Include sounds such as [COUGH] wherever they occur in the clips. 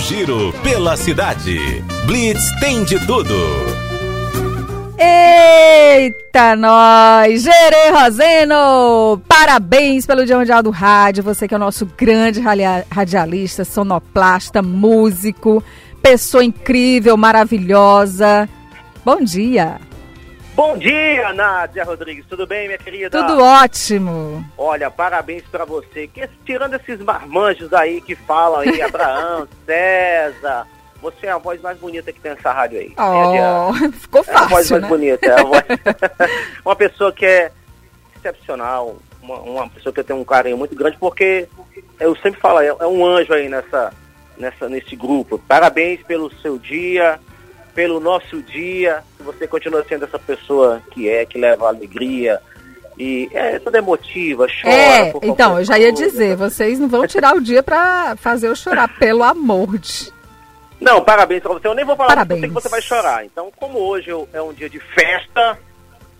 giro pela cidade. Blitz tem de tudo. Eita, nós! Gerê Roseno! Parabéns pelo Dia Mundial do Rádio. Você que é o nosso grande radialista, sonoplasta, músico, pessoa incrível, maravilhosa. Bom dia! Bom dia, Nádia Rodrigues. Tudo bem, minha querida? Tudo ótimo. Olha, parabéns para você. Que, tirando esses marmanjos aí que falam aí, [LAUGHS] Abraão, César, você é a voz mais bonita que tem nessa rádio aí. Oh, [LAUGHS] ficou fácil, é a voz mais né? bonita. É voz... [LAUGHS] uma pessoa que é excepcional, uma, uma, pessoa que tem um carinho muito grande, porque eu sempre falo, é, é um anjo aí nessa, nessa, nesse grupo. Parabéns pelo seu dia, pelo nosso dia. Você continua sendo essa pessoa que é, que leva alegria, e é toda emotiva, chora. É, então, eu já ia dizer, vocês não vão tirar o dia para fazer eu chorar, [LAUGHS] pelo amor de. Não, parabéns pra você. Eu nem vou falar parabéns. que você vai chorar. Então, como hoje é um dia de festa,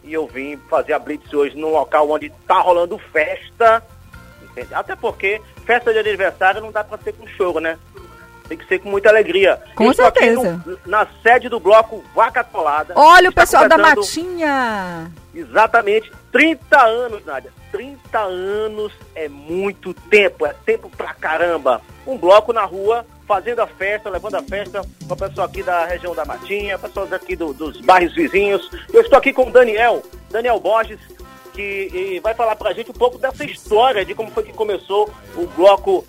e eu vim fazer a Blitz hoje num local onde tá rolando festa, entende? até porque festa de aniversário não dá para ser com choro, né? Tem que ser com muita alegria. Com eu certeza. No, na sede do bloco Vaca Tolada. Olha o pessoal da Matinha. Exatamente. 30 anos, Nádia. 30 anos é muito tempo, é tempo pra caramba. Um bloco na rua, fazendo a festa, levando a festa para o pessoal aqui da região da Matinha, pessoas aqui do, dos bairros vizinhos. Eu estou aqui com o Daniel, Daniel Borges, que vai falar pra gente um pouco dessa história de como foi que começou o bloco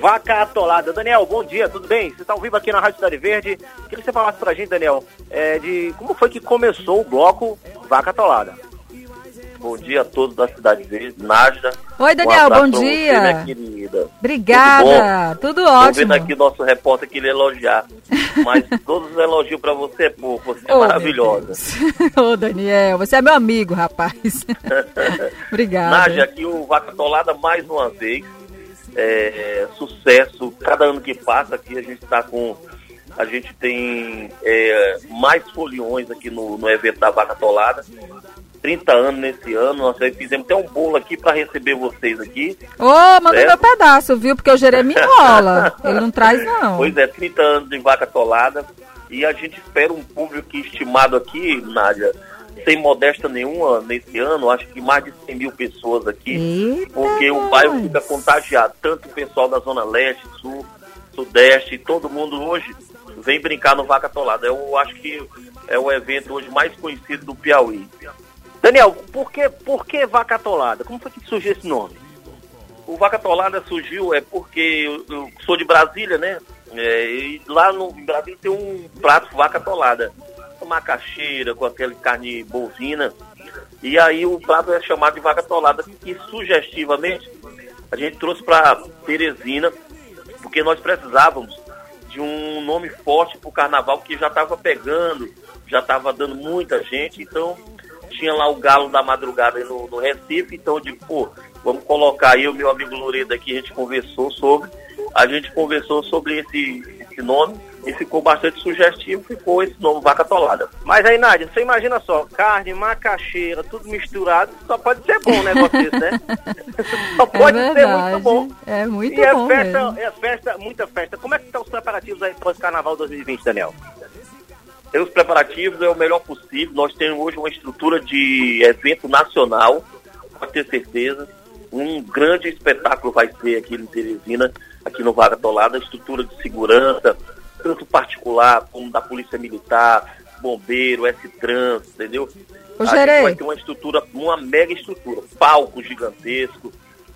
Vaca Atolada. Daniel, bom dia, tudo bem? Você está ao vivo aqui na Rádio Cidade Verde. Queria que você falasse pra gente, Daniel, é, de como foi que começou o bloco Vaca Atolada. Bom dia a todos da Cidade Verde, Nájida. Oi, Daniel, um bom dia. Você, minha querida. Obrigada, tudo, tudo ótimo. Estou vendo aqui o nosso repórter que ele elogiar, mas [LAUGHS] todos os elogios para você é pouco, você é oh, maravilhosa. [LAUGHS] Ô, oh, Daniel, você é meu amigo, rapaz. [LAUGHS] Obrigada. Nádia, aqui o Vaca Tolada mais uma vez é, sucesso. Cada ano que passa aqui a gente está com. A gente tem é, mais foliões aqui no, no evento da Vaca Tolada. 30 anos nesse ano, nós fizemos até um bolo aqui para receber vocês aqui. Ô, oh, manda meu pedaço, viu? Porque o Jeremy [LAUGHS] enrola. Ele não traz, não. Pois é, 30 anos de vaca tolada. E a gente espera um público estimado aqui, Nádia, sem modesta nenhuma, nesse ano, acho que mais de 100 mil pessoas aqui, Eita porque o bairro fica contagiado, tanto o pessoal da Zona Leste, Sul, Sudeste, todo mundo hoje vem brincar no Vaca Tolada. Eu acho que é o evento hoje mais conhecido do Piauí. Daniel, por que, por que Vaca Tolada? Como foi que surgiu esse nome? O Vaca Tolada surgiu é porque eu, eu sou de Brasília, né? É, e lá no Brasil tem um prato Vaca Tolada macaxeira, com aquele carne bovina. E aí o prato é chamado de vaca tolada, e sugestivamente a gente trouxe para Teresina, porque nós precisávamos de um nome forte para o carnaval, que já estava pegando, já estava dando muita gente, então tinha lá o galo da madrugada no, no Recife, então eu digo, pô, vamos colocar aí o meu amigo Loredo aqui, a gente conversou sobre, a gente conversou sobre esse, esse nome, e ficou bastante sugestivo, ficou esse nome vaca tolada. Mas aí, Nádia, você imagina só, carne, macaxeira, tudo misturado, só pode ser bom um negócio desse, né? [LAUGHS] só é pode é ser muito bom. É muito e bom. E é festa, mesmo. é festa, muita festa. Como é que estão os preparativos aí para o Carnaval 2020, Daniel? Os preparativos é o melhor possível. Nós temos hoje uma estrutura de evento nacional, pode ter certeza. Um grande espetáculo vai ser aqui em Teresina, aqui no Vaga Tolada, estrutura de segurança, tanto particular como da Polícia Militar, Bombeiro, S-Trans, entendeu? Ô, a gente vai ter uma estrutura, uma mega estrutura, palco gigantesco,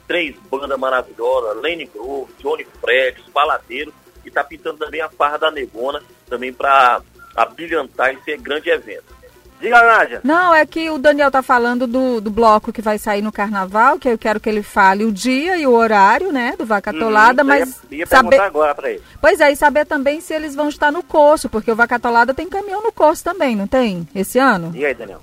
três bandas maravilhosas, Lane Grove, Johnny Fred, Paladeiro, e está pintando também a Farra da Negona, também para abrilhantar esse grande evento. Diga, Nádia. Não, é que o Daniel tá falando do, do bloco que vai sair no carnaval, que eu quero que ele fale o dia e o horário, né, do Vacatolada, uhum, mas ia, ia saber agora para ele. Pois é, e saber também se eles vão estar no curso, porque o Vacatolada tem caminhão no curso também, não tem? Esse ano? E aí, Daniel?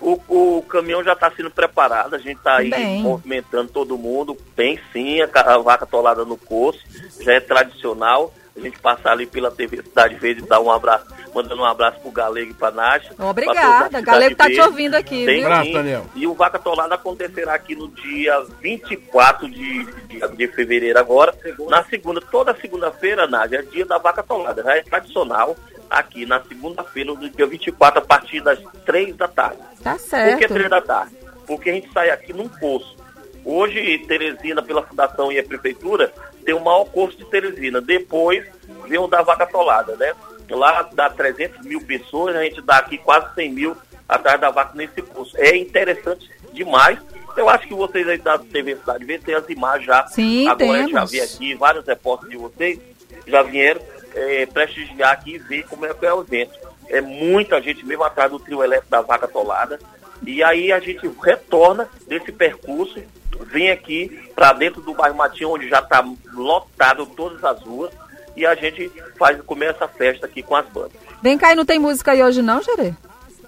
O, o caminhão já está sendo preparado, a gente está aí bem. movimentando todo mundo, bem sim, a, a vaca tolada no curso, já é tradicional. A gente passar ali pela TV Cidade Verde e dar um abraço, mandando um abraço pro Galego e pra Nath. Obrigada, Galego tá te ouvindo aqui, Tem, viu? Abraço, Daniel. E o Vaca Tolada acontecerá aqui no dia 24 de, de, de fevereiro agora, na segunda, toda segunda-feira, Nádia, é dia da Vaca Tolada, já é tradicional aqui na segunda-feira, no dia 24, a partir das 3 da tarde. Tá Por que certo. três da tarde? Porque a gente sai aqui num poço. Hoje, Teresina, pela Fundação e a Prefeitura, tem o maior curso de Teresina. Depois vem o da Vaca Tolada, né? Lá dá 300 mil pessoas, a gente dá aqui quase 100 mil atrás da vaca nesse curso. É interessante demais. Eu acho que vocês aí da TV Cidade Verde têm as imagens já. Sim, Agora gente já temos. vi aqui, vários repórteres de vocês já vieram eh, prestigiar aqui e ver como é que é o evento. É muita gente mesmo atrás do trio elétrico da Vaca Tolada. E aí a gente retorna desse percurso, vem aqui para dentro do bairro Matinho, onde já está lotado todas as ruas, e a gente faz, começa a festa aqui com as bandas. Vem cá e não tem música aí hoje não, Gerê?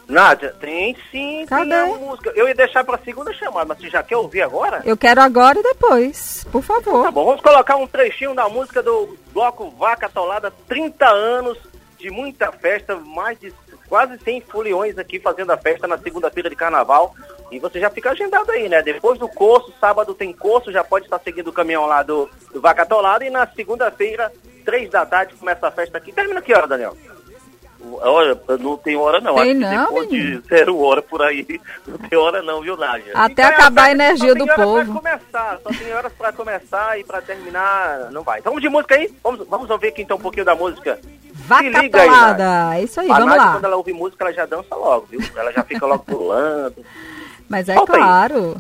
Nádia, tem sim, Cadê? tem música. Eu ia deixar pra segunda chamada, mas você já quer ouvir agora? Eu quero agora e depois, por favor. Tá bom, vamos colocar um trechinho da música do bloco Vaca Tolada, 30 anos de muita festa, mais de quase 100 foliões aqui fazendo a festa na segunda-feira de carnaval. E você já fica agendado aí, né? Depois do curso, sábado tem curso, já pode estar seguindo o caminhão lá do, do Vaca Tolada. E na segunda-feira, três da tarde, começa a festa aqui. Termina que hora, Daniel? Olha, não tem hora não. Tem Acho que não, depois menino. de zero hora por aí, [LAUGHS] não tem hora não, viu, Nádia? Até Então, acabar a energia só do tem hora povo. Pra começar, só tem horas pra começar e pra terminar não vai. Então vamos de música aí? Vamos, vamos ouvir aqui então um pouquinho da música. Vaca Se liga aí, Tolada. É isso aí, a vamos Nádia, lá. quando ela ouve música, ela já dança logo, viu? Ela já fica logo pulando. [LAUGHS] Mas é aí. claro.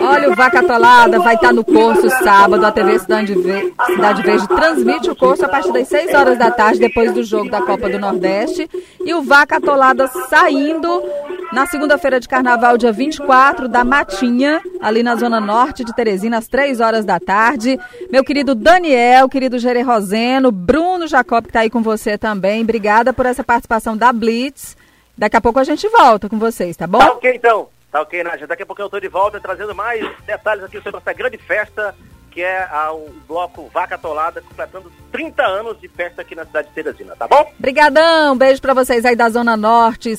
Olha, o Vaca Tolada vai estar no curso sábado. A TV Cidade, Ve- Cidade Verde transmite o curso a partir das 6 horas da tarde, depois do jogo da Copa do Nordeste. E o Vaca Tolada saindo na segunda-feira de carnaval, dia 24, da Matinha, ali na Zona Norte de Teresina, às 3 horas da tarde. Meu querido Daniel, querido Gerê Roseno, Bruno Jacob, que está aí com você também. Obrigada por essa participação da Blitz. Daqui a pouco a gente volta com vocês, tá bom? Tá ok então. Tá ok, Nádia. Daqui a pouco eu tô de volta trazendo mais detalhes aqui sobre essa grande festa, que é o bloco Vaca Tolada, completando 30 anos de festa aqui na cidade de Teresina, tá bom? Brigadão, beijo pra vocês aí da Zona Norte.